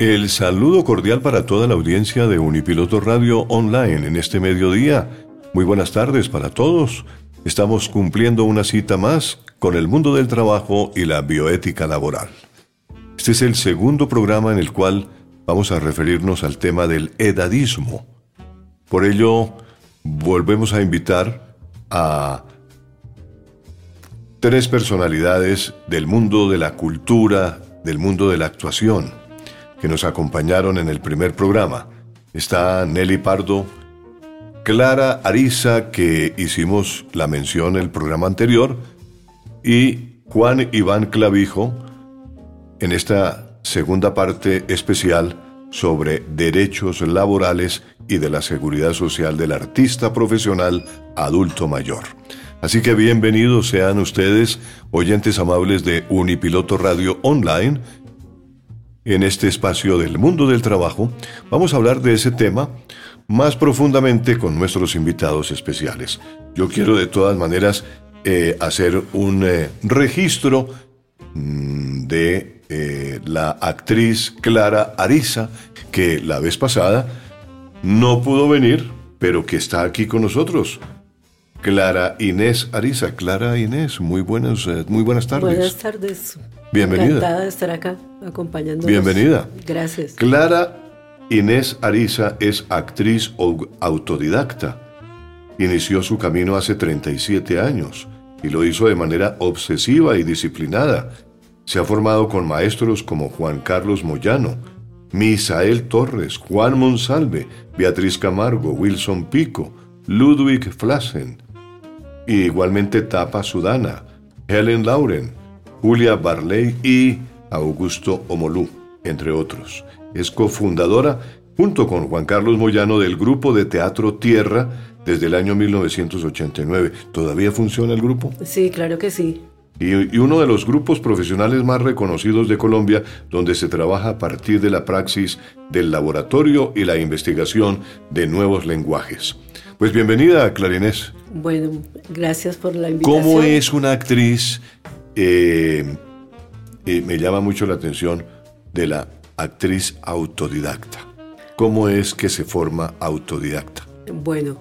El saludo cordial para toda la audiencia de Unipiloto Radio Online en este mediodía. Muy buenas tardes para todos. Estamos cumpliendo una cita más con el mundo del trabajo y la bioética laboral. Este es el segundo programa en el cual vamos a referirnos al tema del edadismo. Por ello, volvemos a invitar a tres personalidades del mundo de la cultura, del mundo de la actuación que nos acompañaron en el primer programa. Está Nelly Pardo, Clara Ariza, que hicimos la mención en el programa anterior, y Juan Iván Clavijo, en esta segunda parte especial sobre derechos laborales y de la seguridad social del artista profesional adulto mayor. Así que bienvenidos sean ustedes, oyentes amables de Unipiloto Radio Online, en este espacio del mundo del trabajo, vamos a hablar de ese tema más profundamente con nuestros invitados especiales. Yo quiero de todas maneras eh, hacer un eh, registro mm, de eh, la actriz Clara Ariza, que la vez pasada no pudo venir, pero que está aquí con nosotros. Clara Inés Ariza. Clara Inés, muy buenas, muy buenas tardes. Buenas tardes. Bienvenida. Encantada de estar acá acompañándonos. Bienvenida. Gracias. Clara Inés Ariza es actriz autodidacta. Inició su camino hace 37 años y lo hizo de manera obsesiva y disciplinada. Se ha formado con maestros como Juan Carlos Moyano, Misael Torres, Juan Monsalve, Beatriz Camargo, Wilson Pico, Ludwig Flassen, y igualmente Tapa Sudana, Helen Lauren, Julia Barley y Augusto Omolú, entre otros. Es cofundadora, junto con Juan Carlos Moyano, del grupo de teatro Tierra desde el año 1989. ¿Todavía funciona el grupo? Sí, claro que sí. Y, uno de los grupos profesionales más reconocidos de Colombia, donde se trabaja a partir de la praxis del laboratorio y la investigación de nuevos lenguajes. Pues bienvenida, Clarinés. Bueno, gracias por la invitación. ¿Cómo es una actriz eh, me llama mucho la atención de la actriz autodidacta. ¿Cómo es que se forma autodidacta? Bueno,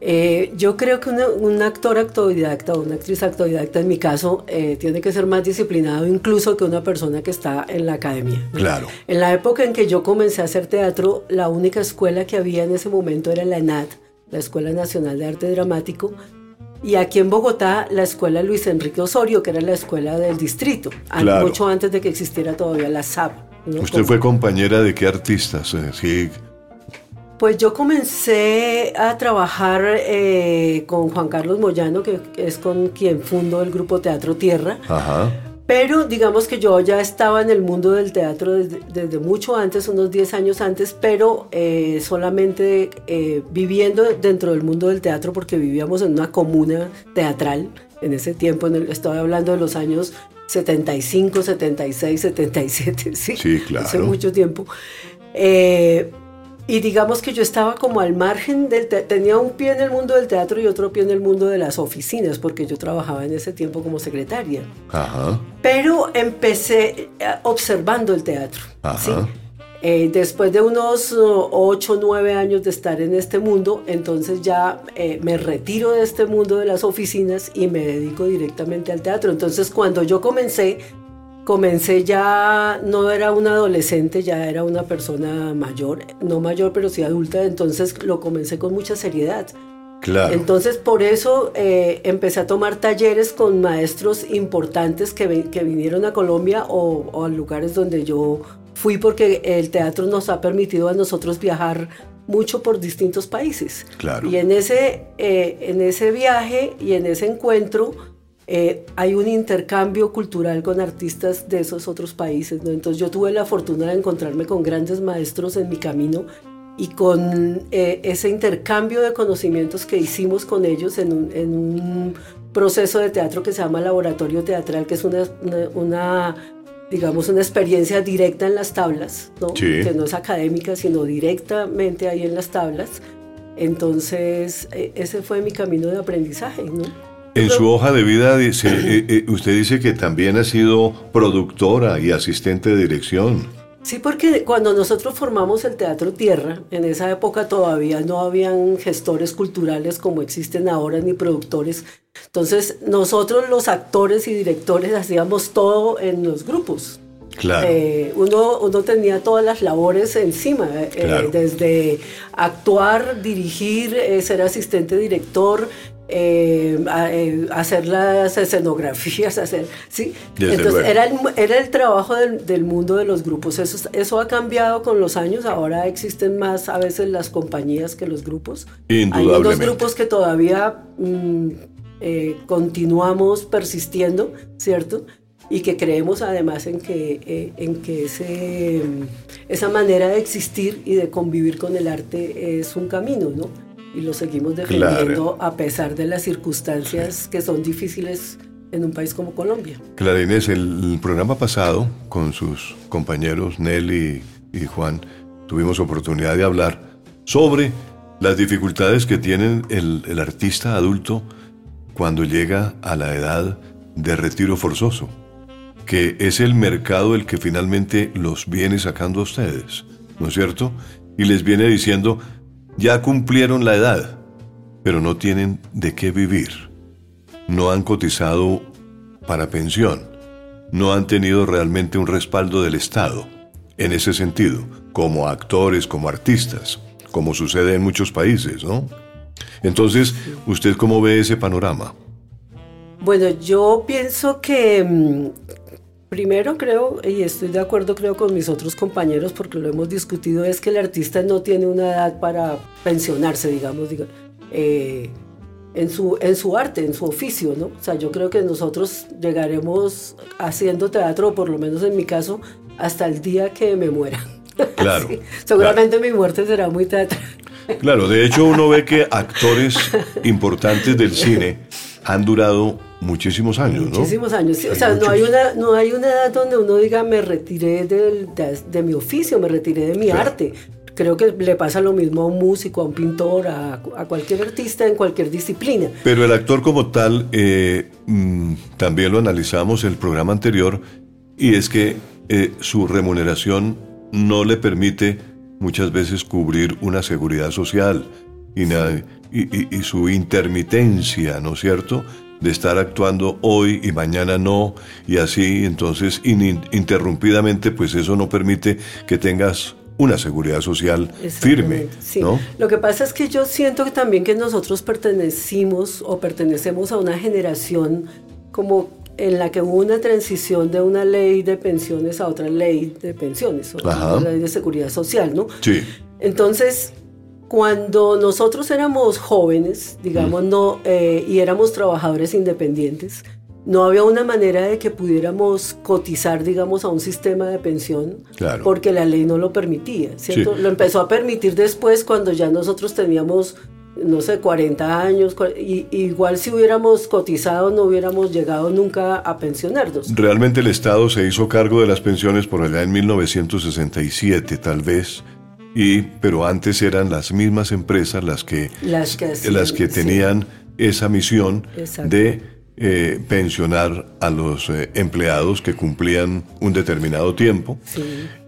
eh, yo creo que un actor autodidacta o una actriz autodidacta, en mi caso, eh, tiene que ser más disciplinado incluso que una persona que está en la academia. Claro. En la época en que yo comencé a hacer teatro, la única escuela que había en ese momento era la ENAD, la Escuela Nacional de Arte Dramático, y aquí en Bogotá, la escuela Luis Enrique Osorio, que era la escuela del distrito, mucho antes de que existiera todavía la SAP. ¿Usted fue compañera de qué artistas? Sí. Pues yo comencé a trabajar eh, con Juan Carlos Moyano, que es con quien fundo el grupo Teatro Tierra. Ajá. Pero digamos que yo ya estaba en el mundo del teatro desde, mucho antes, unos 10 años antes, pero eh, solamente eh, viviendo dentro del mundo del teatro porque vivíamos en una comuna teatral en ese tiempo, en estoy hablando de los años 75, 76, 77, sí, sí claro. hace mucho tiempo. Eh, y digamos que yo estaba como al margen del tenía un pie en el mundo del teatro y otro pie en el mundo de las oficinas, porque yo trabajaba en ese tiempo como secretaria. Ajá. Pero empecé eh, observando el teatro. Ajá. Eh, después de unos 8 o 9 años de estar en este mundo, entonces ya eh, me retiro de este mundo de las oficinas y me dedico directamente al teatro. Entonces cuando yo comencé, comencé ya, no era una adolescente, ya era una persona mayor, no mayor, pero sí adulta, entonces lo comencé con mucha seriedad. Claro. Entonces, por eso eh, empecé a tomar talleres con maestros importantes que, que vinieron a Colombia o, o, a lugares donde yo fui, porque el teatro nos ha permitido a nosotros viajar mucho por distintos países. Claro. Y en ese, eh, en ese viaje y en ese encuentro, eh, hay un intercambio cultural con artistas de esos otros países. ¿no? Entonces yo tuve la fortuna de encontrarme con grandes maestros en mi camino y con eh, ese intercambio de conocimientos que hicimos con ellos en un, en un, proceso de teatro que se llama laboratorio teatral, que es una, una, digamos, una experiencia directa en las tablas, ¿no? que no es académica, sino directamente ahí en las tablas. Entonces, e, ese fue mi camino de aprendizaje. ¿no? En su hoja de vida dice, eh, eh, usted dice que también ha sido productora y asistente de dirección. Sí, porque cuando nosotros formamos el Teatro Tierra, en esa época todavía no habían gestores culturales como existen ahora, ni productores. Entonces, nosotros los actores y directores hacíamos todo en los grupos. Claro. Eh, uno, uno tenía todas las labores encima, desde actuar, dirigir, ser asistente director, eh, eh, hacer las escenografías, hacer, ¿sí? Entonces era el, era el trabajo del, mundo de los grupos. Eso, eso ha cambiado con los años. Ahora existen más a veces las compañías que los grupos. Hay unos grupos que todavía mm, eh, continuamos persistiendo, ¿cierto? Y que creemos además en que, en que ese, esa manera de existir y de convivir con el arte es un camino, ¿no? Y lo seguimos defendiendo a pesar de las circunstancias que son difíciles en un país como Colombia. Claro, Inés, el programa pasado con sus compañeros Nelly y Juan tuvimos oportunidad de hablar sobre las dificultades que tiene el, el artista adulto cuando llega a la edad de retiro forzoso, que es el mercado el que finalmente los viene sacando a ustedes, ¿no es cierto? Y les viene diciendo, ya cumplieron la edad, pero no tienen de qué vivir. No han cotizado para pensión. No han tenido realmente un respaldo del Estado, en ese sentido, como actores, como artistas, como sucede en muchos países, ¿no? Entonces, ¿usted cómo ve ese panorama? Bueno, yo pienso que mm, Primero creo, y estoy de acuerdo creo con mis otros compañeros porque lo hemos discutido, es que el artista no tiene una edad para pensionarse, digamos, eh, en, su, en su arte, en su oficio, ¿no? O sea, yo creo que nosotros llegaremos haciendo teatro, por lo menos en mi caso, hasta el día que me muera. Claro. Seguramente mi muerte será muy teatral. Claro, de hecho uno ve que actores importantes del cine han durado muchísimos años, ¿no? Muchísimos años. o sea, no hay, una, no hay una edad donde uno diga me retiré del, de, mi oficio, me retiré de mi arte. Creo que le pasa lo mismo a un músico, a un pintor, a, a cualquier artista en cualquier disciplina. Pero el actor como tal, eh, mm, también lo analizamos en el programa anterior, y es que eh, su remuneración no le permite muchas veces cubrir una seguridad social y, y, y su intermitencia, ¿no es cierto? De estar actuando hoy y mañana no, y así, entonces ininterrumpidamente, pues eso no permite que tengas una seguridad social firme. ¿no? Lo que pasa es que yo siento que también que nosotros pertenecimos o pertenecemos a una generación como en la que hubo una transición de una ley de pensiones a otra ley de pensiones, o una ley de seguridad social, ¿no? Sí. Entonces, cuando nosotros éramos jóvenes, digamos, no, eh, y éramos trabajadores independientes, no había una manera de que pudiéramos cotizar, digamos, a un sistema de pensión, porque la ley no lo permitía, ¿cierto? Lo empezó a permitir después cuando ya nosotros teníamos, no sé, 40 años, y, igual si hubiéramos cotizado no hubiéramos llegado nunca a pensionarnos. Realmente el Estado se hizo cargo de las pensiones por allá en 1967, tal vez y, pero antes eran las mismas empresas las que, las que, tenían esa misión de eh, pensionar a los eh, empleados que cumplían un determinado tiempo.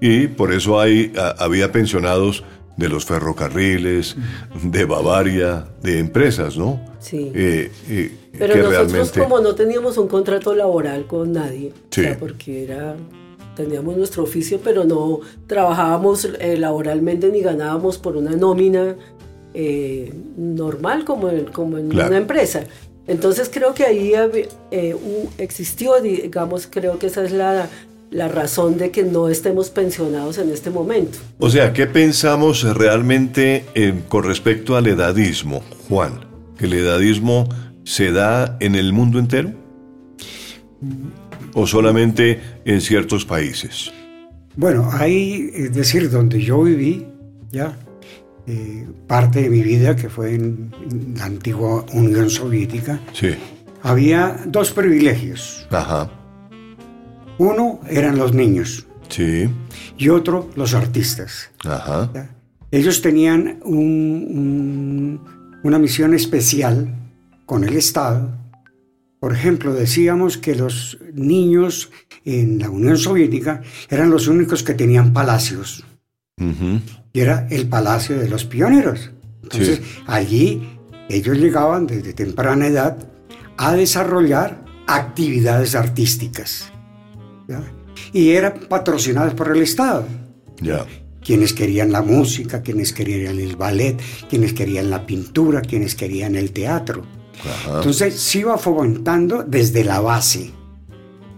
Y por eso hay, había pensionados de los ferrocarriles, de Bavaria, de empresas, ¿no? Sí. Eh, eh, Pero nosotros como no teníamos un contrato laboral con nadie, porque era teníamos nuestro oficio, pero no trabajábamos eh, laboralmente ni ganábamos por una nómina normal como en, como en una empresa. Entonces creo que ahí existió, digamos, creo que esa es la, la razón de que no estemos pensionados en este momento. O sea, ¿qué pensamos realmente con respecto al edadismo, Juan? ¿Que el edadismo se da en el mundo entero? ¿O solamente en ciertos países? Bueno, ahí, es decir, donde yo viví, ya, eh, parte de mi vida, que fue en la antigua Unión Soviética, sí. había dos privilegios. Ajá. Uno eran los niños. Sí. Y otro, los artistas. Ajá. Ellos tenían una misión especial con el Estado. Por ejemplo, decíamos que los niños en la Unión Soviética eran los únicos que tenían palacios. Y era el palacio de los pioneros. Entonces, allí ellos llegaban desde temprana edad a desarrollar actividades artísticas. Y eran patrocinados por el Estado. Ya. Quienes querían la música, quienes querían el ballet, quienes querían la pintura, quienes querían el teatro. Entonces se iba fomentando desde la base.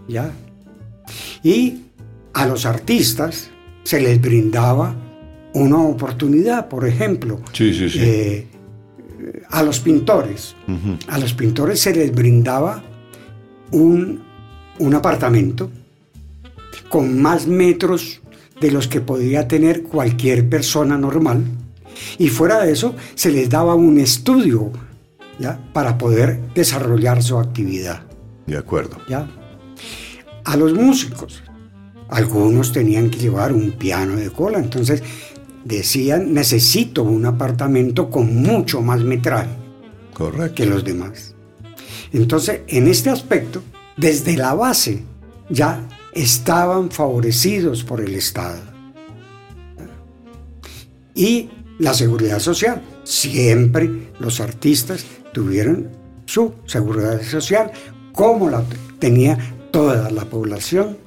¿Ya? Y a los artistas se les brindaba una oportunidad, por ejemplo. Sí, sí, sí. Eh, a los pintores. A los pintores se les brindaba un, un apartamento con más metros de los que podía tener cualquier persona normal. Y fuera de eso, se les daba un estudio ¿ya? para poder desarrollar su actividad. De acuerdo. ¿ya? A los músicos, algunos tenían que llevar un piano de cola, entonces decían, necesito un apartamento con mucho más metraje Correcto. que los demás. Entonces, en este aspecto, desde la base, ya estaban favorecidos por el Estado. Y la seguridad social. Siempre los artistas tuvieron su seguridad social como la tenía toda la población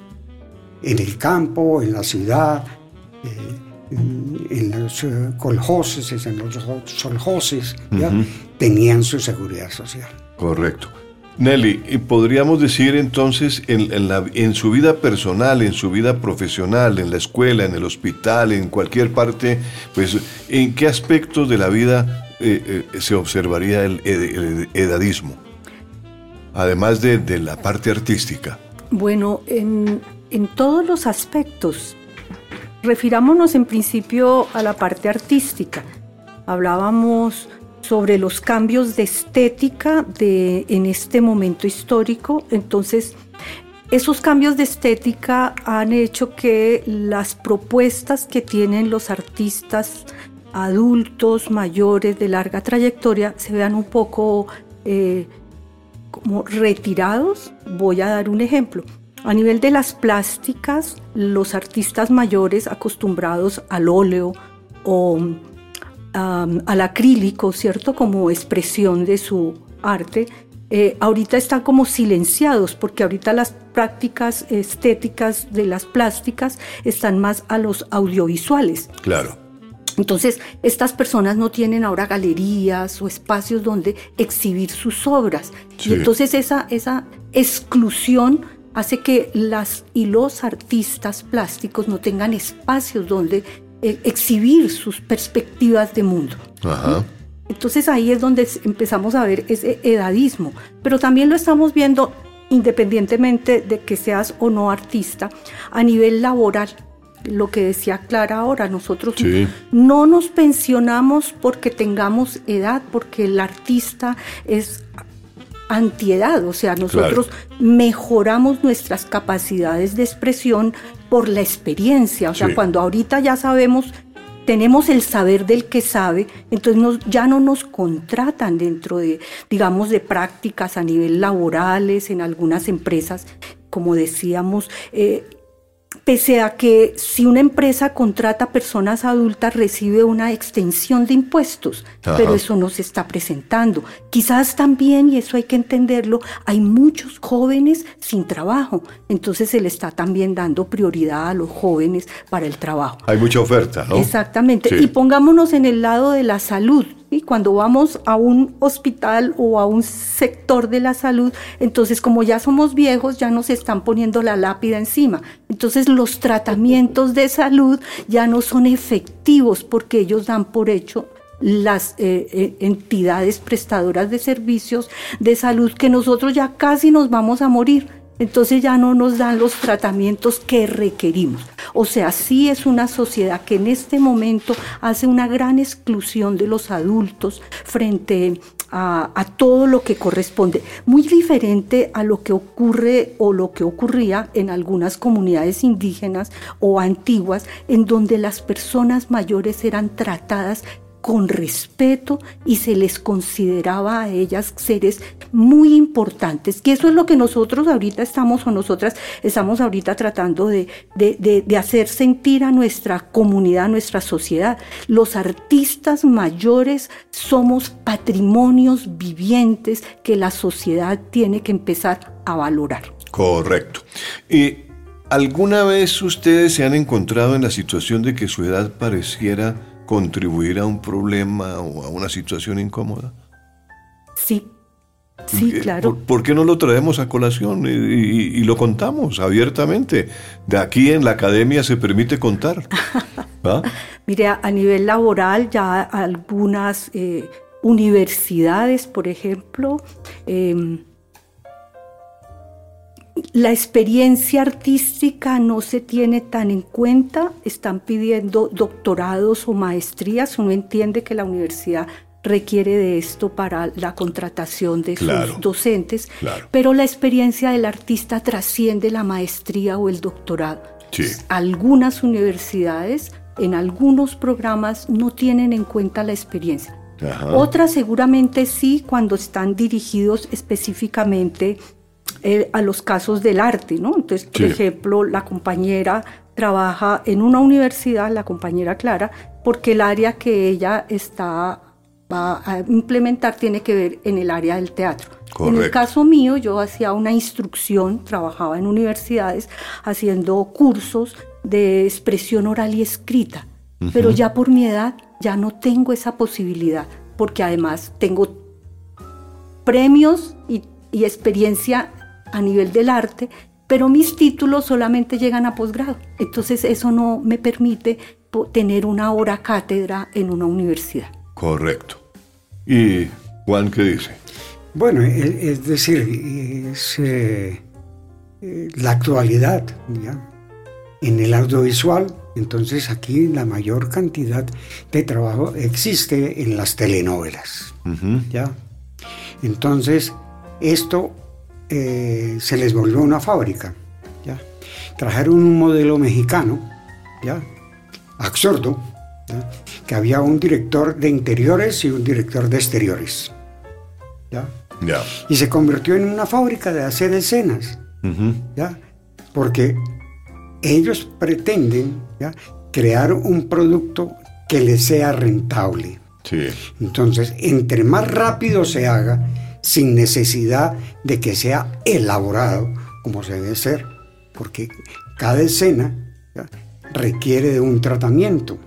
en el campo, en la ciudad, eh, en, los eh, coljoses, en los soljoses, tenían su seguridad social. Correcto. Nelly, podríamos decir entonces en, la, en, su vida personal, en su vida profesional, en la escuela, en el hospital, en cualquier parte, pues, ¿en qué aspectos de la vida eh, eh, se observaría el, edadismo? Además de, de, la parte artística. Bueno, en, en todos los aspectos. Refirámonos en principio a la parte artística. Hablábamos sobre los cambios de estética de, en este momento histórico. Entonces, esos cambios de estética han hecho que las propuestas que tienen los artistas adultos, mayores, de larga trayectoria, se vean un poco eh, como retirados. Voy a dar un ejemplo. A nivel de las plásticas, los artistas mayores acostumbrados al óleo o al acrílico, ¿cierto? Como expresión de su arte, eh, ahorita están como silenciados porque ahorita las prácticas estéticas de las plásticas están más a los audiovisuales. Claro. Entonces, estas personas no tienen ahora galerías o espacios donde exhibir sus obras. Y entonces esa, esa exclusión hace que las y los artistas plásticos no tengan espacios donde eh, exhibir sus perspectivas de mundo. Entonces ahí es donde empezamos a ver ese edadismo, pero también lo estamos viendo independientemente de que seas o no artista, a nivel laboral. Lo que decía Clara ahora, nosotros no nos pensionamos porque tengamos edad, porque el artista es antiedad, o sea, nosotros mejoramos nuestras capacidades de expresión por la experiencia, o sea, cuando ahorita ya sabemos, tenemos el saber del que sabe, entonces ya no nos contratan dentro de, digamos, de prácticas a nivel laborales en algunas empresas, como decíamos, eh, pese a que si una empresa contrata personas adultas recibe una extensión de impuestos, pero eso no se está presentando. Quizás también, y eso hay que entenderlo, hay muchos jóvenes sin trabajo, entonces se le está también dando prioridad a los jóvenes para el trabajo. Hay mucha oferta, ¿no? Exactamente. Y pongámonos en el lado de la salud. Y cuando vamos a un hospital o a un sector de la salud, entonces como ya somos viejos, ya nos están poniendo la lápida encima. Entonces los tratamientos de salud ya no son efectivos porque ellos dan por hecho las eh, eh, entidades prestadoras de servicios de salud que nosotros ya casi nos vamos a morir entonces ya no nos dan los tratamientos que requerimos. O sea, sí es una sociedad que en este momento hace una gran exclusión de los adultos frente a, todo lo que corresponde. Muy diferente a lo que ocurre o lo que ocurría en algunas comunidades indígenas o antiguas, en donde las personas mayores eran tratadas con respeto y se les consideraba a ellas seres muy importantes, que eso es lo que nosotros ahorita estamos o nosotras estamos ahorita tratando de, de, hacer sentir a nuestra comunidad, a nuestra sociedad. Los artistas mayores somos patrimonios vivientes que la sociedad tiene que empezar a valorar. Correcto. ¿Y alguna vez ustedes se han encontrado en la situación de que su edad pareciera contribuir a un problema o a una situación incómoda? Sí, sí, claro. ¿Por, qué no lo traemos a colación y, lo contamos abiertamente? De aquí en la academia se permite contar. ¿Ah? Mire, a nivel laboral ya algunas eh, universidades, por ejemplo, eh, la experiencia artística no se tiene tan en cuenta, están pidiendo doctorados o maestrías, uno entiende que la universidad requiere de esto para la contratación de sus docentes, pero la experiencia del artista trasciende la maestría o el doctorado. Algunas universidades en algunos programas no tienen en cuenta la experiencia. Otras seguramente sí cuando están dirigidos específicamente eh, a los casos del arte, ¿no? Entonces, por ejemplo, la compañera trabaja en una universidad, la compañera Clara, porque el área que ella está va a implementar tiene que ver en el área del teatro. En el caso mío, yo hacía una instrucción, trabajaba en universidades haciendo cursos de expresión oral y escrita, pero ya por mi edad ya no tengo esa posibilidad, porque además tengo premios y, y experiencia a nivel del arte, pero mis títulos solamente llegan a posgrado. Entonces eso no me permite tener una hora cátedra en una universidad. Correcto. ¿Y Juan qué dice? Bueno, e, es decir, es eh, eh, la actualidad ¿ya? en el audiovisual. Entonces aquí la mayor cantidad de trabajo existe en las telenovelas. ¿ya? Entonces, esto eh, se les volvió una fábrica. ¿ya? Trajeron un modelo mexicano, ¿ya? absurdo, que había un director de interiores y un director de exteriores. ¿ya? Y se convirtió en una fábrica de hacer escenas, ¿ya? porque ellos pretenden crear un producto que les sea rentable. Entonces, entre más rápido se haga, sin necesidad de que sea elaborado como se debe ser, porque cada escena requiere de un tratamiento.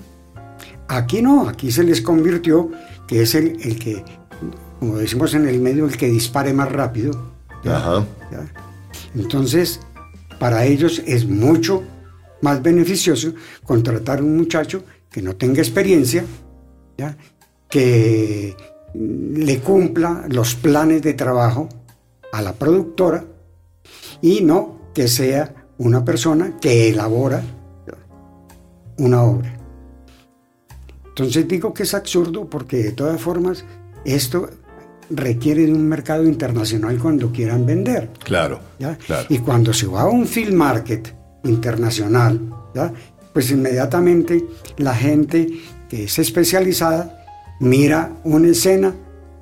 Aquí no, aquí se les convirtió que es el, que, como decimos en el medio, el que dispare más rápido. Entonces, para ellos es mucho más beneficioso contratar un muchacho que no tenga experiencia, que le cumpla los planes de trabajo a la productora y no que sea una persona que elabora una obra. Entonces digo que es absurdo porque de todas formas esto requiere de un mercado internacional cuando quieran vender. Claro, Y cuando se va a un film market internacional, pues inmediatamente la gente que es especializada mira una escena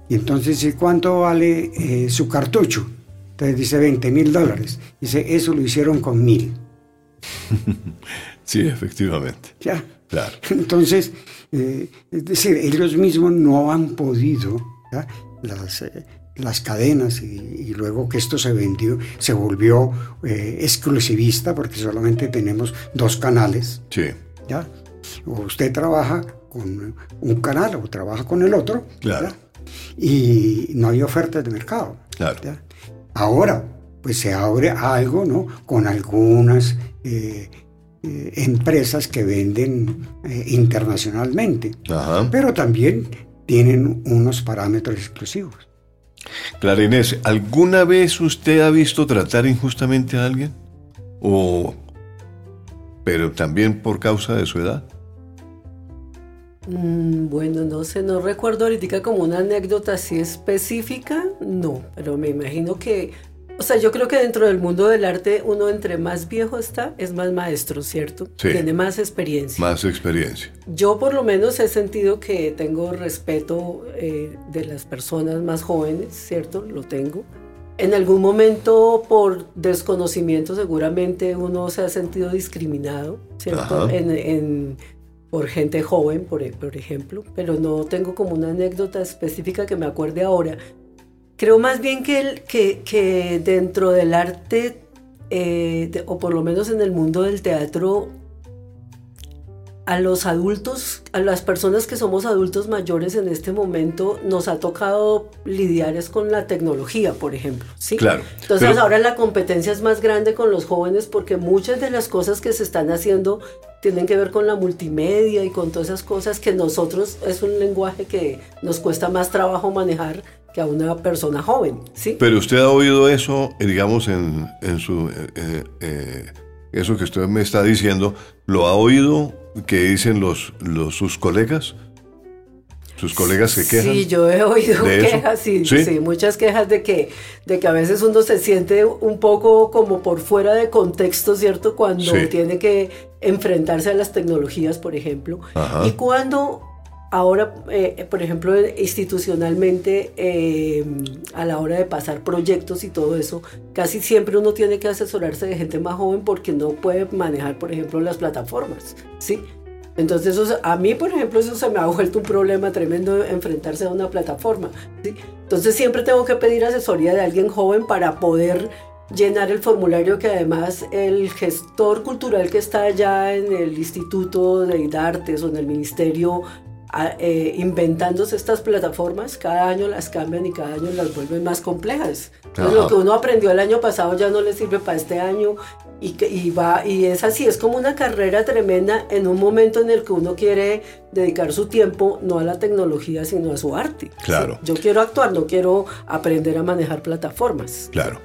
y entonces dice, ¿cuánto vale eh, su cartucho? Entonces dice 20 mil dólares. Dice, eso lo hicieron con mil. sí, efectivamente. Ya. Claro. Entonces, eh, es decir, ellos mismos no han podido, las, eh, las cadenas y, luego que esto se vendió, se volvió eh, exclusivista porque solamente tenemos dos canales. Sí. ¿ya? O usted trabaja con un canal o trabaja con el otro. Claro. Y no hay ofertas de mercado. Claro. Ahora, pues se abre algo, ¿no? Con algunas eh, eh, empresas que venden internacionalmente. Ajá. Pero también tienen unos parámetros exclusivos. Clara Inés, ¿alguna vez usted ha visto tratar injustamente a alguien? ¿O pero también por causa de su edad? Mm, bueno, no sé, no recuerdo ahorita como una anécdota así específica, no, pero me imagino que o sea, yo creo que dentro del mundo del arte, uno entre más viejo está, es más maestro, ¿cierto? Sí. Tiene más experiencia. Más experiencia. Yo por lo menos he sentido que tengo respeto eh, de las personas más jóvenes, ¿cierto? Lo tengo. En algún momento, por desconocimiento, seguramente uno se ha sentido discriminado, ¿cierto? En, por gente joven, por, por ejemplo, pero no tengo como una anécdota específica que me acuerde ahora. Creo más bien que dentro del arte, eh, o por lo menos en el mundo del teatro, a los adultos, a las personas que somos adultos mayores en este momento, nos ha tocado lidiar es con la tecnología, por ejemplo. ¿sí? Claro. Entonces ahora la competencia es más grande con los jóvenes porque muchas de las cosas que se están haciendo tienen que ver con la multimedia y con todas esas cosas que nosotros es un lenguaje que nos cuesta más trabajo manejar que a una persona joven, ¿sí? Pero usted ha oído eso, eh, digamos, en, en su... Eh, eh, eso que usted me está diciendo, ¿lo ha oído que dicen los, los sus colegas? sus colegas que quejan. Sí, yo he oído quejas, sí, ¿Sí? muchas quejas de que, de que a veces uno se siente un poco como por fuera de contexto, ¿cierto? Cuando tiene que enfrentarse a las tecnologías, por ejemplo. Y cuando Ahora, eh, por ejemplo, institucionalmente, eh, a la hora de pasar proyectos y todo eso, casi siempre uno tiene que asesorarse de gente más joven porque no puede manejar, por ejemplo, las plataformas, ¿sí? Entonces, a mí, por ejemplo, eso se me ha vuelto un problema tremendo enfrentarse a una plataforma, ¿sí? Entonces, siempre tengo que pedir asesoría de alguien joven para poder llenar el formulario que además el gestor cultural que está allá en el Instituto de Artes o en el Ministerio eh, inventándose estas plataformas, cada año las cambian y cada año las vuelven más complejas. Entonces lo que uno aprendió el año pasado ya no le sirve para este año y, y, va, y es así, es como una carrera tremenda en un momento en el que uno quiere dedicar su tiempo no a la tecnología, sino a su arte. Claro. Yo quiero actuar, no quiero aprender a manejar plataformas. Claro.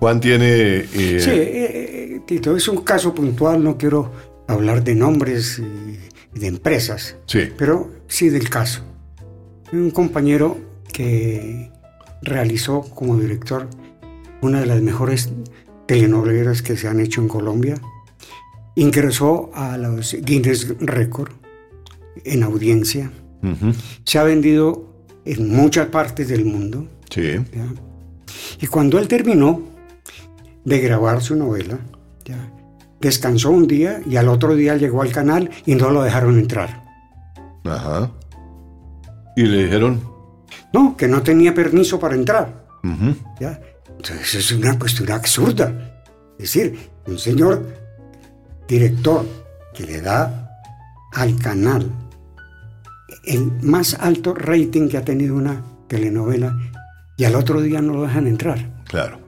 Juan tiene... Eh, sí, eh, Tito, es un caso puntual, no quiero hablar de nombres y de empresas. Sí. Pero sí del caso. Un compañero que realizó como director una de las mejores telenovelas que se han hecho en Colombia. Ingresó a los Guinness Record en audiencia. Se ha vendido en muchas partes del mundo. Sí. Y cuando él terminó de grabar su novela, descansó un día y al otro día llegó al canal y no lo dejaron entrar. Ajá. ¿Y le dijeron? No, que no tenía permiso para entrar. ¿Ya? Entonces es una cuestión absurda. Es decir, un señor director que le da al canal el más alto rating que ha tenido una telenovela y al otro día no lo dejan entrar. Claro.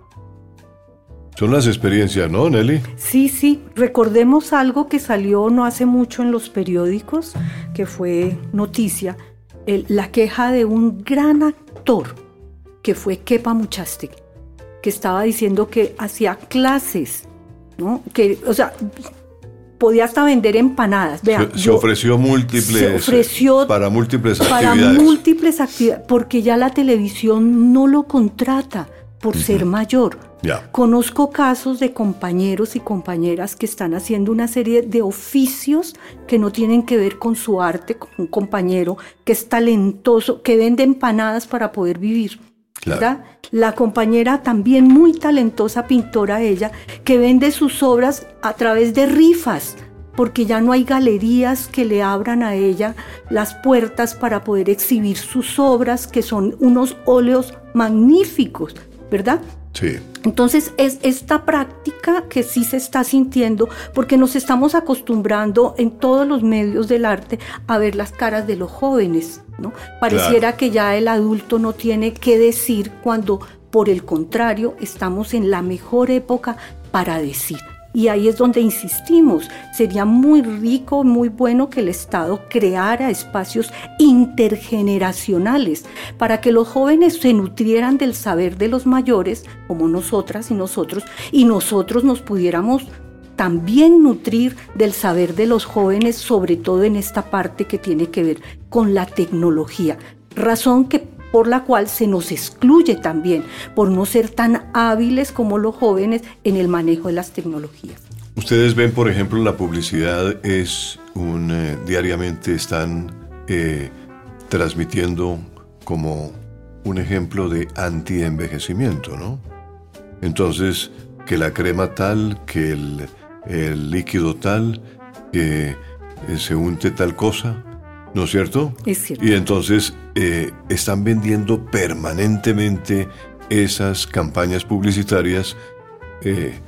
Son las experiencias, ¿no, Nelly? Sí, sí. Recordemos algo que salió no hace mucho en los periódicos, que fue noticia, la queja de un gran actor, que fue Kepa Muchastik, que estaba diciendo que hacía clases, ¿no? Que, o sea, podía hasta vender empanadas. se, ofreció múltiples ofreció para múltiples actividades. Para múltiples actividades, porque ya la televisión no lo contrata por ser mayor. Conozco casos de compañeros y compañeras que están haciendo una serie de oficios que no tienen que ver con su arte, con un compañero que es talentoso, que vende empanadas para poder vivir. La compañera también muy talentosa pintora ella, que vende sus obras a través de rifas, porque ya no hay galerías que le abran a ella las puertas para poder exhibir sus obras, que son unos óleos magníficos, ¿verdad? Sí. Entonces es esta práctica que sí se está sintiendo porque nos estamos acostumbrando en todos los medios del arte a ver las caras de los jóvenes, ¿no? Pareciera que ya el adulto no tiene que decir cuando por el contrario estamos en la mejor época para decir. Y ahí es donde insistimos, sería muy rico, muy bueno que el Estado creara espacios intergeneracionales para que los jóvenes se nutrieran del saber de los mayores, como nosotras y nosotros, y nosotros nos pudiéramos también nutrir del saber de los jóvenes, sobre todo en esta parte que tiene que ver con la tecnología. Razón que por la cual se nos excluye también por no ser tan hábiles como los jóvenes en el manejo de las tecnologías. Ustedes ven, por ejemplo, la publicidad es un eh, diariamente están eh, transmitiendo como un ejemplo de anti-envejecimiento, ¿no? Entonces, que la crema tal, que el, el líquido tal, que eh, se unte tal cosa, ¿no es cierto? Es cierto. Y entonces eh, están vendiendo permanentemente esas campañas publicitarias eh,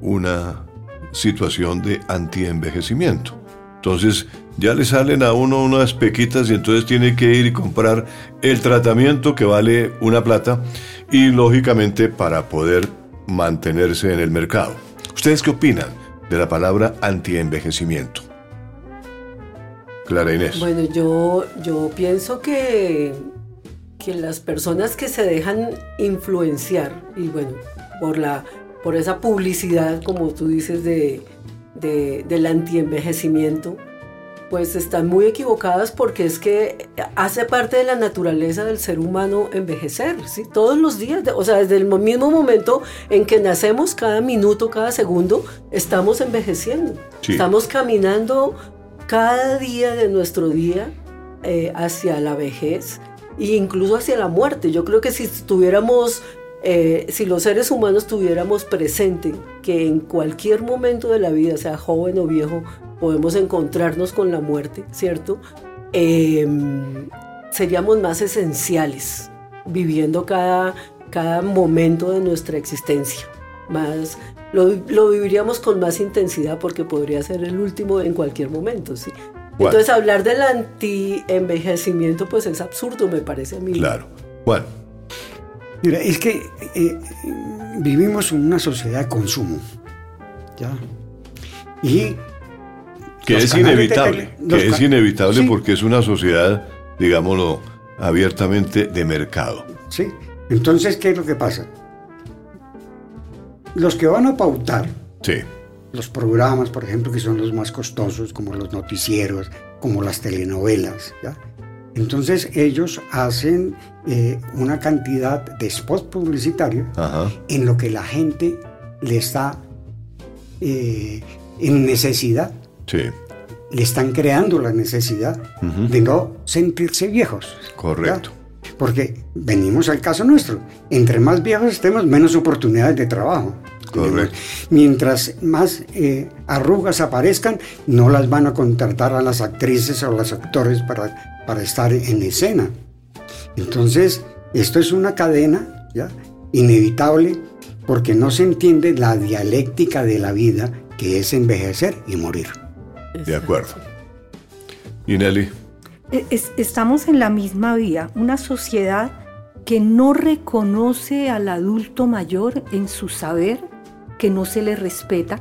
una situación de anti-envejecimiento. Entonces ya le salen a uno unas pequitas y entonces tiene que ir y comprar el tratamiento que vale una plata y lógicamente para poder mantenerse en el mercado. ¿Ustedes qué opinan de la palabra anti-envejecimiento? Clara Inés. Bueno, yo, yo pienso que, que las personas que se dejan influenciar, y bueno, por, la, por esa publicidad, como tú dices, de, de, del antienvejecimiento, pues están muy equivocadas porque es que hace parte de la naturaleza del ser humano envejecer, ¿sí? Todos los días, o sea, desde el mismo momento en que nacemos, cada minuto, cada segundo, estamos envejeciendo. Estamos caminando cada día de nuestro día eh, hacia la vejez e incluso hacia la muerte. Yo creo que si tuviéramos, eh, si los seres humanos tuviéramos presente que en cualquier momento de la vida, sea joven o viejo, podemos encontrarnos con la muerte, ¿cierto? Em, seríamos más esenciales viviendo cada, cada momento de nuestra existencia, más lo, viviríamos con más intensidad porque podría ser el último en cualquier momento, ¿sí? Entonces hablar del anti-envejecimiento pues es absurdo, me parece a mí. Claro. Bueno. Mira, es que eh, vivimos en una sociedad de consumo, ¿ya? Y... Que es inevitable, que es inevitable porque es una sociedad, digámoslo, abiertamente de mercado. Sí, entonces, ¿qué es lo que pasa? Los que van a pautar los programas, por ejemplo, que son los más costosos, como los noticieros, como las telenovelas, entonces ellos hacen eh, una cantidad de spots publicitarios en lo que la gente le está eh, en necesidad. Le están creando la necesidad de no sentirse viejos. Correcto. Porque venimos al caso nuestro. Entre más viejos estemos, menos oportunidades de trabajo. Correcto. Mientras más eh, arrugas aparezcan, no las van a contratar a las actrices o los actores para, para estar en escena. Entonces, esto es una cadena ¿ya? inevitable porque no se entiende la dialéctica de la vida que es envejecer y morir. De acuerdo. ¿Y Nelly? E, estamos en la misma vía, una sociedad que no reconoce al adulto mayor en su saber, que no se le respeta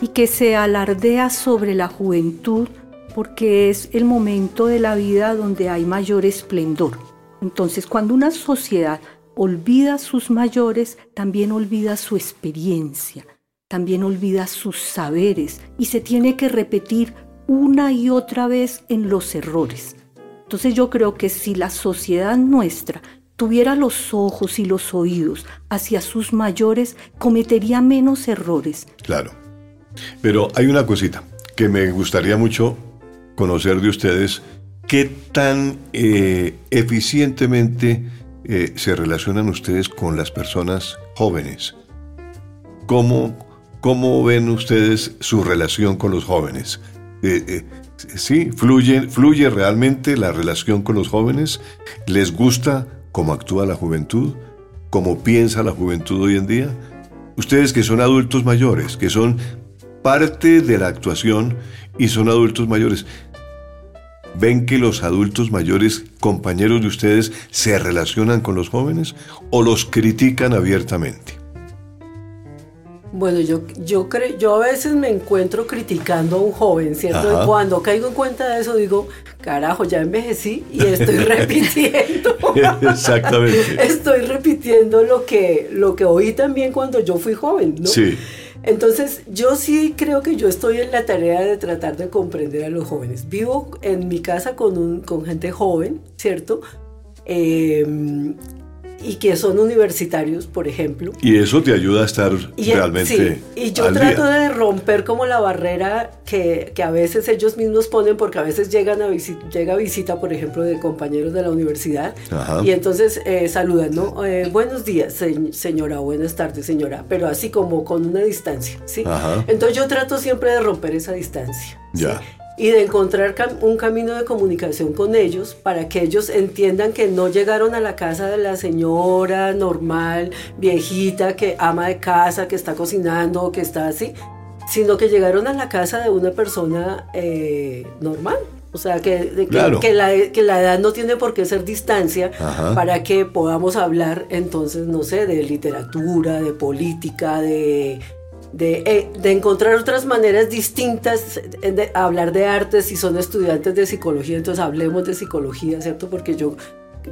y que se alardea sobre la juventud porque es el momento de la vida donde hay mayor esplendor. Entonces, cuando una sociedad olvida a sus mayores, también olvida su experiencia, también olvida sus saberes y se tiene que repetir una y otra vez en los errores. Entonces yo creo que si la sociedad nuestra tuviera los ojos y los oídos hacia sus mayores, cometería menos errores. Claro. Pero hay una cosita que me gustaría mucho conocer de ustedes. ¿Qué tan eh, eficientemente eh, se relacionan ustedes con las personas jóvenes? ¿Cómo, cómo ven ustedes su relación con los jóvenes? Eh, ¿Sí? ¿Fluye, ¿Fluye realmente la relación con los jóvenes? ¿Les gusta cómo actúa la juventud? ¿Cómo piensa la juventud hoy en día? Ustedes que son adultos mayores, que son parte de la actuación y son adultos mayores, ¿ven que los adultos mayores, compañeros de ustedes, se relacionan con los jóvenes o los critican abiertamente? Bueno, yo, yo, creo, yo a veces me encuentro criticando a un joven, ¿cierto? Y cuando caigo en cuenta de eso digo, carajo, ya envejecí y estoy repitiendo. Exactamente. estoy repitiendo lo que, lo que oí también cuando yo fui joven, ¿no? Sí. Entonces, yo sí creo que yo estoy en la tarea de tratar de comprender a los jóvenes. Vivo en mi casa con, un, con gente joven, ¿cierto? Eh, y que son universitarios, por ejemplo. Y eso te ayuda a estar realmente. Sí, y yo trato de romper como la barrera que, que, a veces ellos mismos ponen, porque a veces llegan a llega visita, por ejemplo, de compañeros de la universidad, y entonces eh, saludan, ¿no? Eh, buenos días, señora, buenas tardes, señora, pero así como con una distancia, ¿sí? Entonces yo trato siempre de romper esa distancia. Ya y de encontrar un camino de comunicación con ellos para que ellos entiendan que no llegaron a la casa de la señora normal, viejita, que ama de casa, que está cocinando, que está así, sino que llegaron a la casa de una persona eh, normal. O sea, que, que, la, que, la, edad no tiene por qué ser distancia para que podamos hablar entonces, no sé, de literatura, de política, de eh, de, encontrar otras maneras distintas de hablar de arte si son estudiantes de psicología, entonces hablemos de psicología, ¿cierto? Porque yo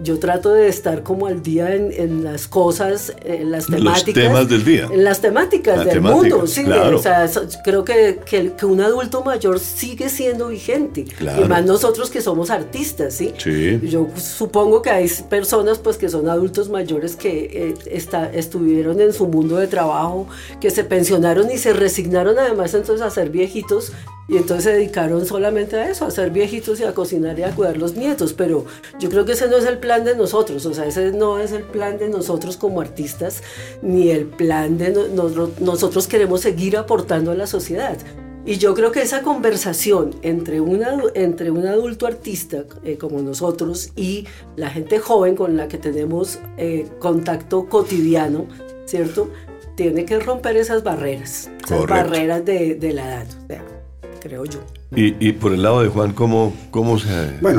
yo trato de estar como al día en, las cosas, en las temáticas. Los temas del día. En las temáticas del mundo, sí. O sea, creo que, que, un adulto mayor sigue siendo vigente. Y más nosotros que somos artistas, ¿sí? sí. Yo supongo que hay personas pues que son adultos mayores que eh, está, estuvieron en su mundo de trabajo, que se pensionaron y se resignaron además entonces a ser viejitos y entonces se dedicaron solamente a eso, a ser viejitos y a cocinar y a cuidar los nietos. Pero yo creo que ese no es el plan de nosotros, o sea, ese no es el plan de nosotros como artistas, ni el plan de nosotros queremos seguir aportando a la sociedad. Y yo creo que esa conversación entre, una, entre un adulto artista eh, como nosotros y la gente joven con la que tenemos eh, contacto cotidiano, ¿cierto? Tiene que romper esas barreras, esas barreras de, de la edad. O sea, creo yo. Y, por el lado de Juan, ¿cómo, cómo, se,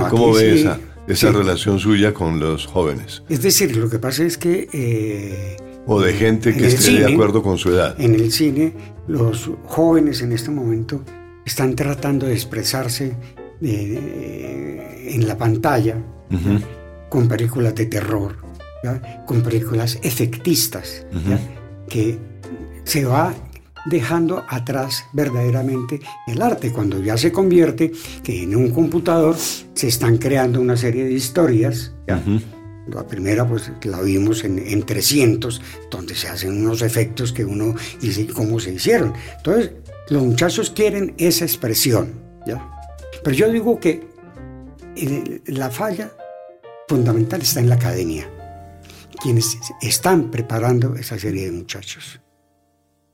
cómo ve esa, esa relación suya con los jóvenes? Es decir, lo que pasa es que... Eh, o de gente que esté de acuerdo con su edad. En el cine, los jóvenes en este momento están tratando de expresarse en la pantalla con películas de terror, con películas efectistas, que se va dejando atrás verdaderamente el arte, cuando ya se convierte que en un computador se están creando una serie de historias. La primera pues la vimos en, en, 300, donde se hacen unos efectos que uno dice cómo se hicieron. Entonces, los muchachos quieren esa expresión. ¿ya? Pero yo digo que la falla fundamental está en la academia, quienes están preparando esa serie de muchachos.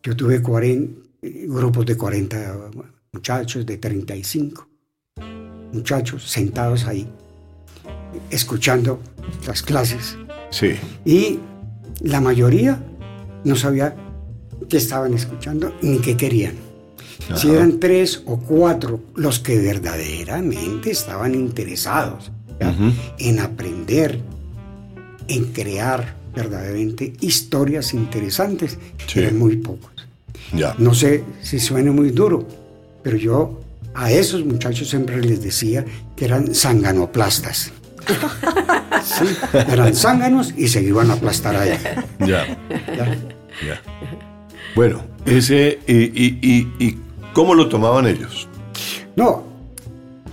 Yo tuve 40, grupos de 40 muchachos, de 35 muchachos sentados ahí, escuchando las clases. Sí. Y la mayoría no sabía qué estaban escuchando ni qué querían. Si eran tres o cuatro los que verdaderamente estaban interesados en aprender, en crear verdaderamente historias interesantes, eran muy pocos. No sé si suena muy duro, pero yo a esos muchachos siempre les decía que eran sanganoplastas. sí, eran zánganos y se iban a aplastar ahí. Ya. Ya. Bueno, ese, y, y, cómo lo tomaban ellos? No,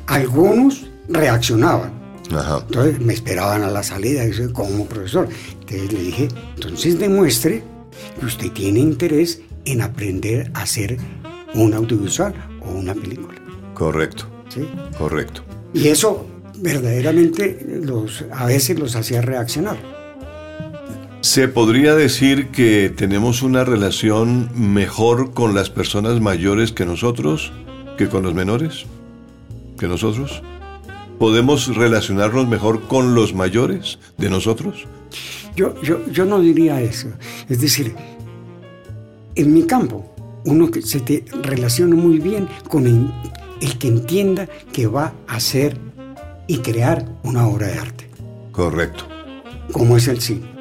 algunos reaccionaban. Entonces me esperaban a la salida, como profesor. Entonces le dije, entonces demuestre que usted tiene interés en aprender a hacer un audiovisual o una película. Correcto. ¿Sí? Correcto. Y eso verdaderamente los, a veces los hacía reaccionar. ¿Se podría decir que tenemos una relación mejor con las personas mayores que nosotros, que con los menores? ¿Que nosotros? ¿Podemos relacionarnos mejor con los mayores de nosotros? Yo, yo, yo no diría eso. Es decir, en mi campo, uno que se te relaciona muy bien con el, el que entienda que va a hacer y crear una obra de arte. Correcto. Como es el cine.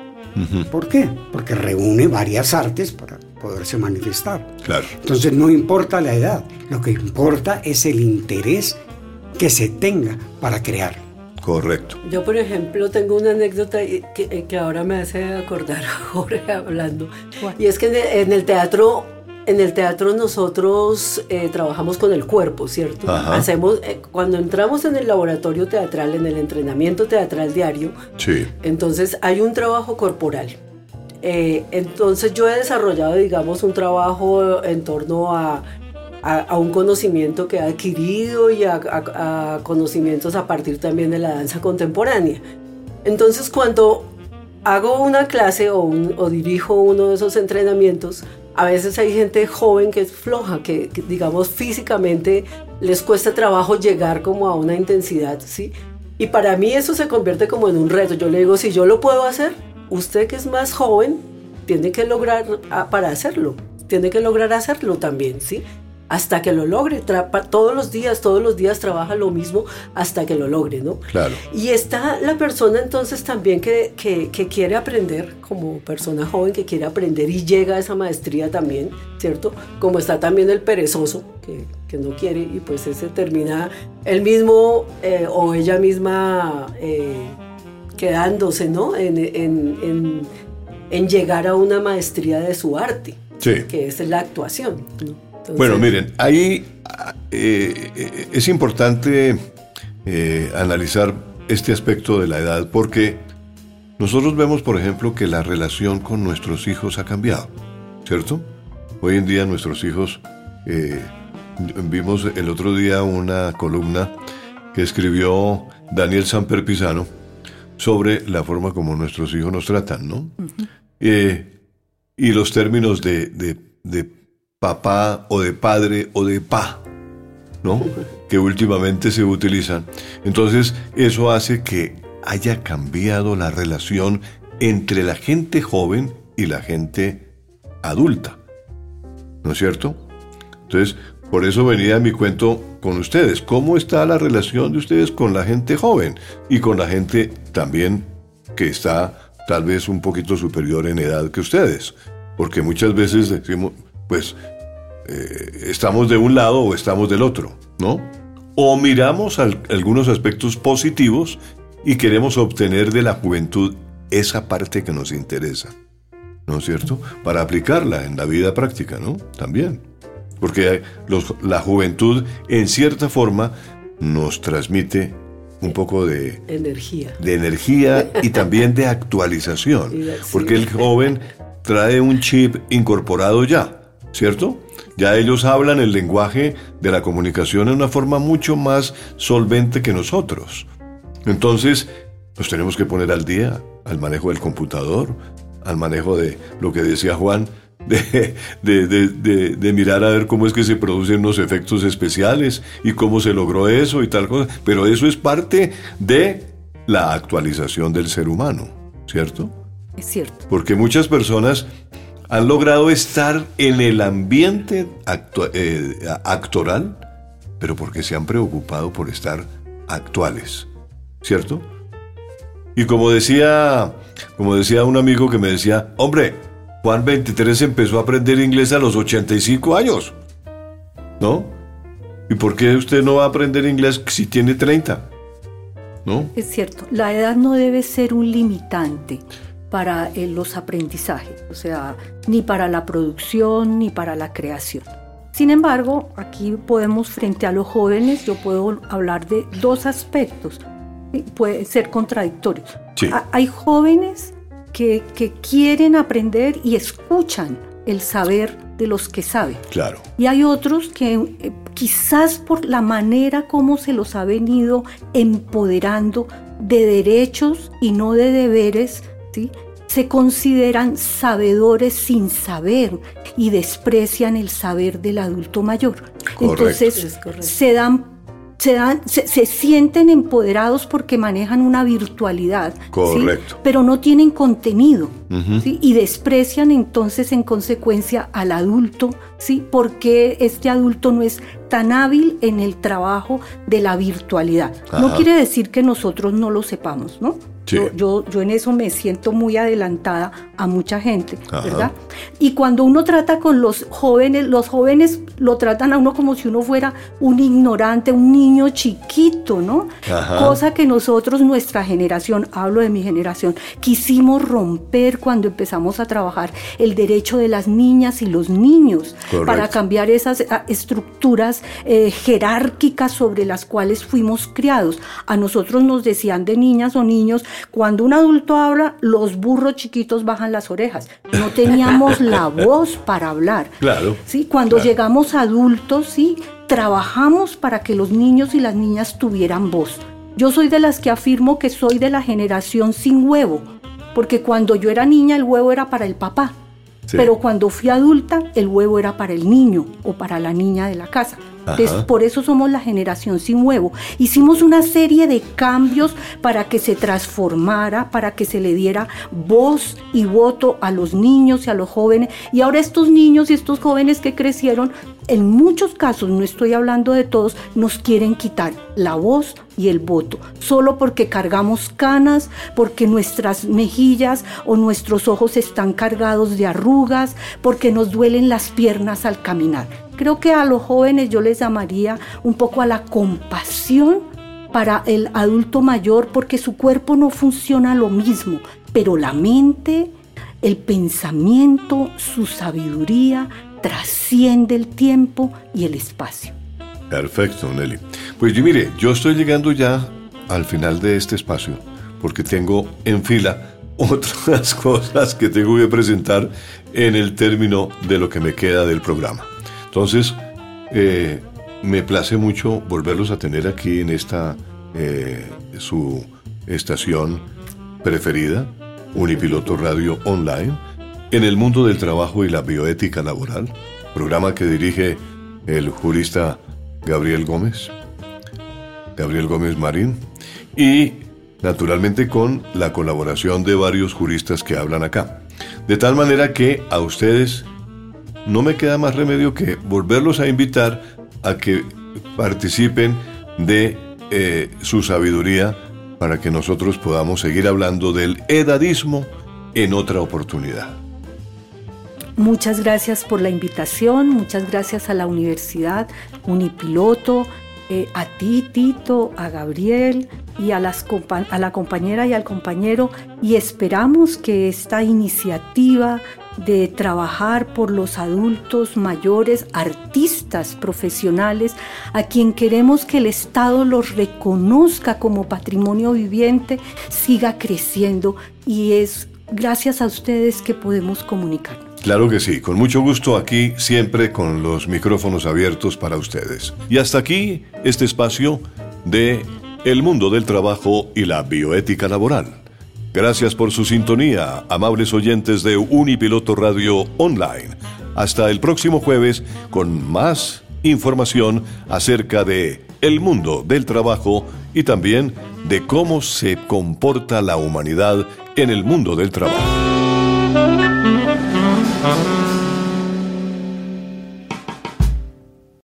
¿Por qué? Porque reúne varias artes para poderse manifestar. Claro. Entonces no importa la edad, lo que importa es el interés que se tenga para crear. Correcto. Yo, por ejemplo, tengo una anécdota que, que ahora me hace acordar Jorge hablando. Y es que en el teatro en el teatro nosotros eh, trabajamos con el cuerpo, ¿cierto? Hacemos, eh, cuando entramos en el laboratorio teatral, en el entrenamiento teatral diario, sí. entonces hay un trabajo corporal. Eh, entonces yo he desarrollado, digamos, un trabajo en torno a, a, un conocimiento que he adquirido y a, conocimientos a partir también de la danza contemporánea. Entonces cuando hago una clase o, o dirijo uno de esos entrenamientos, a veces hay gente joven que es floja, que, digamos físicamente les cuesta trabajo llegar como a una intensidad, ¿sí? Y para mí eso se convierte como en un reto. Yo le digo, si yo lo puedo hacer, usted que es más joven, tiene que lograr ah, para hacerlo, tiene que lograr hacerlo también, ¿sí? Hasta que lo logre. todos los días, todos los días trabaja lo mismo hasta que lo logre, ¿no? Claro. Y está la persona entonces también que, que, quiere aprender, como persona joven que quiere aprender y llega a esa maestría también, ¿cierto? Como está también el perezoso, que, que no quiere y pues ese termina él mismo eh, o ella misma eh, quedándose, ¿no? En, en, en, en, llegar a una maestría de su arte, sí. que es la actuación, ¿no? Bueno, miren, ahí eh, es importante eh, analizar este aspecto de la edad porque nosotros vemos, por ejemplo, que la relación con nuestros hijos ha cambiado, ¿cierto? Hoy en día nuestros hijos, eh, vimos el otro día una columna que escribió Daniel Samper Pisano sobre la forma como nuestros hijos nos tratan, ¿no? y los términos de, de, de papá o de padre o de pa, ¿no? Que últimamente se utilizan. Entonces, eso hace que haya cambiado la relación entre la gente joven y la gente adulta. ¿No es cierto? Entonces, por eso venía mi cuento con ustedes. ¿Cómo está la relación de ustedes con la gente joven y con la gente también que está tal vez un poquito superior en edad que ustedes? Porque muchas veces decimos, pues eh, estamos de un lado o estamos del otro, ¿no? O miramos algunos aspectos positivos y queremos obtener de la juventud esa parte que nos interesa, ¿no es cierto? Para aplicarla en la vida práctica, ¿no? También. Porque la juventud, en cierta forma, nos transmite un poco de energía. De energía y también de actualización. Porque el joven trae un chip incorporado ya, ¿cierto? Ya ellos hablan el lenguaje de la comunicación de una forma mucho más solvente que nosotros. Entonces, nos tenemos que poner al día al manejo del computador, al manejo de lo que decía Juan, de, de, mirar a ver cómo es que se producen los efectos especiales y cómo se logró eso y tal cosa. Pero eso es parte de la actualización del ser humano, ¿cierto? Es cierto. Porque muchas personas han logrado estar en el ambiente eh, actoral, pero porque se han preocupado por estar actuales, ¿cierto? Y como decía, como decía un amigo que me decía, hombre, Juan 23 empezó a aprender inglés a los 85 años, ¿no? ¿Y por qué usted no va a aprender inglés si tiene 30? ¿No? Es cierto, la edad no debe ser un limitante para eh, los aprendizajes, o sea, ni para la producción ni para la creación. Sin embargo, aquí podemos, frente a los jóvenes, yo puedo hablar de dos aspectos, puede ser contradictorios. Hay jóvenes que, que, quieren aprender y escuchan el saber de los que saben. Claro. Y hay otros que eh, quizás por la manera como se los ha venido empoderando de derechos y no de deberes, se consideran sabedores sin saber y desprecian el saber del adulto mayor. Entonces se dan se, dan, se, sienten empoderados porque manejan una virtualidad, Correcto. pero no tienen contenido y desprecian entonces en consecuencia al adulto, ¿sí? porque este adulto no es tan hábil en el trabajo de la virtualidad. No quiere decir que nosotros no lo sepamos, ¿no? Yo, yo, en eso me siento muy adelantada a mucha gente, ¿verdad? Y cuando uno trata con los jóvenes, los jóvenes lo tratan a uno como si uno fuera un ignorante, un niño chiquito, ¿no? Cosa que nosotros, nuestra generación, hablo de mi generación, quisimos romper cuando empezamos a trabajar el derecho de las niñas y los niños para cambiar esas ah, estructuras eh, jerárquicas sobre las cuales fuimos criados. A nosotros nos decían de niñas o niños, cuando un adulto habla, los burros chiquitos bajan las orejas. No teníamos la voz para hablar. Claro. ¿sí? Cuando llegamos adultos, sí, trabajamos para que los niños y las niñas tuvieran voz. Yo soy de las que afirmo que soy de la generación sin huevo, porque cuando yo era niña el huevo era para el papá, pero cuando fui adulta el huevo era para el niño o para la niña de la casa por eso somos la generación sin huevo. Hicimos una serie de cambios para que se transformara, para que se le diera voz y voto a los niños y a los jóvenes. Y ahora estos niños y estos jóvenes que crecieron, en muchos casos, no estoy hablando de todos, nos quieren quitar la voz y el voto, solo porque cargamos canas, porque nuestras mejillas o nuestros ojos están cargados de arrugas, porque nos duelen las piernas al caminar. Creo que a los jóvenes yo les llamaría un poco a la compasión para el adulto mayor porque su cuerpo no funciona lo mismo, pero la mente, el pensamiento, su sabiduría trasciende el tiempo y el espacio. Perfecto, Nelly. Pues yo mire, yo estoy llegando ya al final de este espacio porque tengo en fila otras cosas que tengo que presentar en el término de lo que me queda del programa. Entonces, eh, me place mucho volverlos a tener aquí en esta, eh, su estación preferida, Unipiloto Radio Online, en el mundo del trabajo y la bioética laboral, programa que dirige el jurista Gabriel Gómez, Gabriel Gómez Marín, y naturalmente con la colaboración de varios juristas que hablan acá. De tal manera que a ustedes no me queda más remedio que volverlos a invitar a que participen de eh, su sabiduría para que nosotros podamos seguir hablando del edadismo en otra oportunidad. Muchas gracias por la invitación, muchas gracias a la Universidad Unipiloto, eh, a ti, Tito, a Gabriel y a, las, a la compañera y al compañero y esperamos que esta iniciativa de trabajar por los adultos mayores, artistas profesionales, a quien queremos que el Estado los reconozca como patrimonio viviente, siga creciendo y es gracias a ustedes que podemos comunicar. Claro que sí, con mucho gusto aquí, siempre con los micrófonos abiertos para ustedes. Y hasta aquí este espacio de El mundo del trabajo y la bioética laboral. Gracias por su sintonía, amables oyentes de Unipiloto Radio Online. Hasta el próximo jueves con más información acerca de el mundo del trabajo y también de cómo se comporta la humanidad en el mundo del trabajo. Mm-hmm.